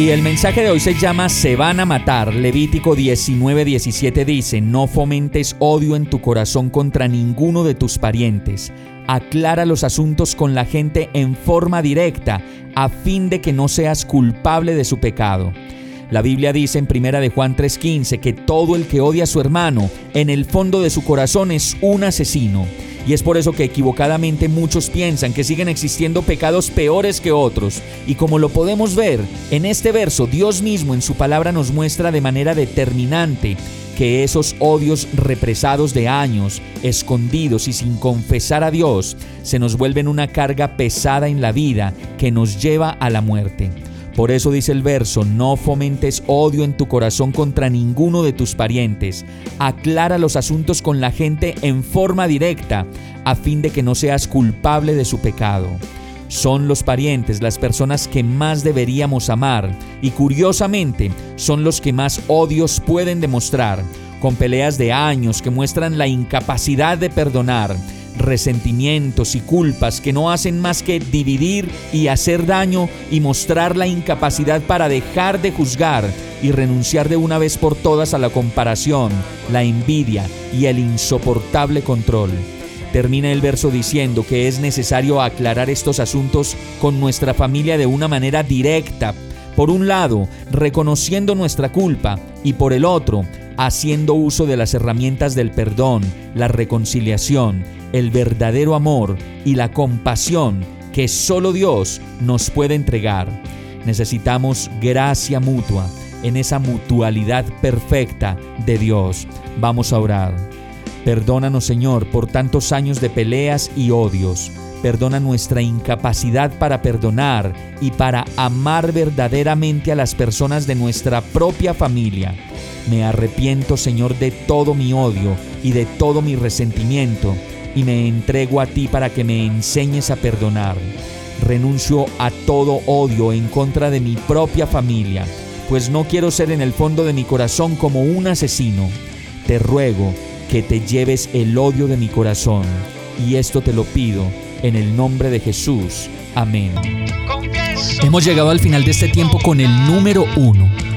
Y el mensaje de hoy se llama Se van a matar. Levítico 19:17 dice, no fomentes odio en tu corazón contra ninguno de tus parientes aclara los asuntos con la gente en forma directa, a fin de que no seas culpable de su pecado. La Biblia dice en Primera de Juan 3:15 que todo el que odia a su hermano, en el fondo de su corazón es un asesino. Y es por eso que equivocadamente muchos piensan que siguen existiendo pecados peores que otros. Y como lo podemos ver, en este verso Dios mismo en su palabra nos muestra de manera determinante que esos odios represados de años, escondidos y sin confesar a Dios, se nos vuelven una carga pesada en la vida que nos lleva a la muerte. Por eso dice el verso, no fomentes odio en tu corazón contra ninguno de tus parientes, aclara los asuntos con la gente en forma directa, a fin de que no seas culpable de su pecado. Son los parientes las personas que más deberíamos amar y curiosamente son los que más odios pueden demostrar, con peleas de años que muestran la incapacidad de perdonar, resentimientos y culpas que no hacen más que dividir y hacer daño y mostrar la incapacidad para dejar de juzgar y renunciar de una vez por todas a la comparación, la envidia y el insoportable control. Termina el verso diciendo que es necesario aclarar estos asuntos con nuestra familia de una manera directa. Por un lado, reconociendo nuestra culpa y por el otro, haciendo uso de las herramientas del perdón, la reconciliación, el verdadero amor y la compasión que solo Dios nos puede entregar. Necesitamos gracia mutua en esa mutualidad perfecta de Dios. Vamos a orar. Perdónanos, Señor, por tantos años de peleas y odios. Perdona nuestra incapacidad para perdonar y para amar verdaderamente a las personas de nuestra propia familia. Me arrepiento, Señor, de todo mi odio y de todo mi resentimiento y me entrego a ti para que me enseñes a perdonar. Renuncio a todo odio en contra de mi propia familia, pues no quiero ser en el fondo de mi corazón como un asesino. Te ruego que te lleves el odio de mi corazón. Y esto te lo pido en el nombre de Jesús. Amén. Hemos llegado al final de este tiempo con el número uno.